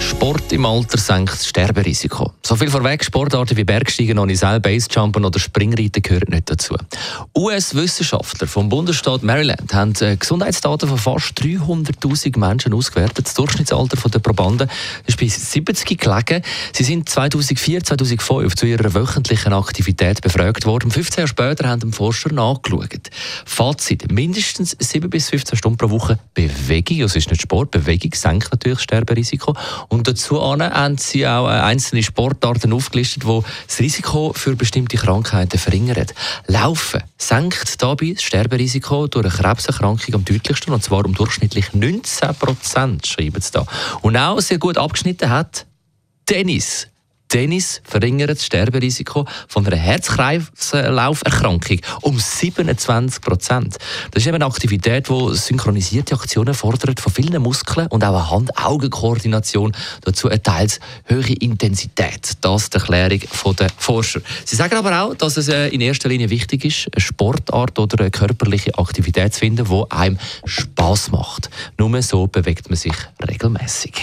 Sport im Alter senkt das Sterberisiko. So viel vorweg, Sportarten wie Bergsteigen, Onisel, Basejumpen oder Springreiten gehören nicht dazu. US-Wissenschaftler vom Bundesstaat Maryland haben äh, Gesundheitsdaten von fast 300'000 Menschen ausgewertet. Das Durchschnittsalter der Probanden ist bei 70 gelegen. Sie sind 2004, 2005 zu ihrer wöchentlichen Aktivität befragt worden. 15 Jahre später haben die Forscher nachgeschaut. Fazit, mindestens 7 bis 15 Stunden pro Woche Bewegung, also ist nicht Sport, Bewegung senkt natürlich das Sterberisiko. Und dazu haben sie auch äh, einzelne Sportarten aufgelistet, die das Risiko für bestimmte Krankheiten verringern. Laufen senkt dabei das Sterberisiko durch eine Krebserkrankung am deutlichsten, und zwar um durchschnittlich 19 Prozent, schreiben sie da. Und auch sehr gut abgeschnitten hat Tennis. Tennis verringert das Sterberisiko von einer Herz-Kreislauf-Erkrankung um 27 Prozent. Das ist eben eine Aktivität, die synchronisierte Aktionen fordert von vielen Muskeln und auch eine Hand-Augen-Koordination. Dazu eine teils höhere Intensität. Das ist die Erklärung der Forscher. Sie sagen aber auch, dass es äh, in erster Linie wichtig ist, eine Sportart oder eine körperliche Aktivität zu finden, die einem Spaß macht. Nur so bewegt man sich regelmäßig.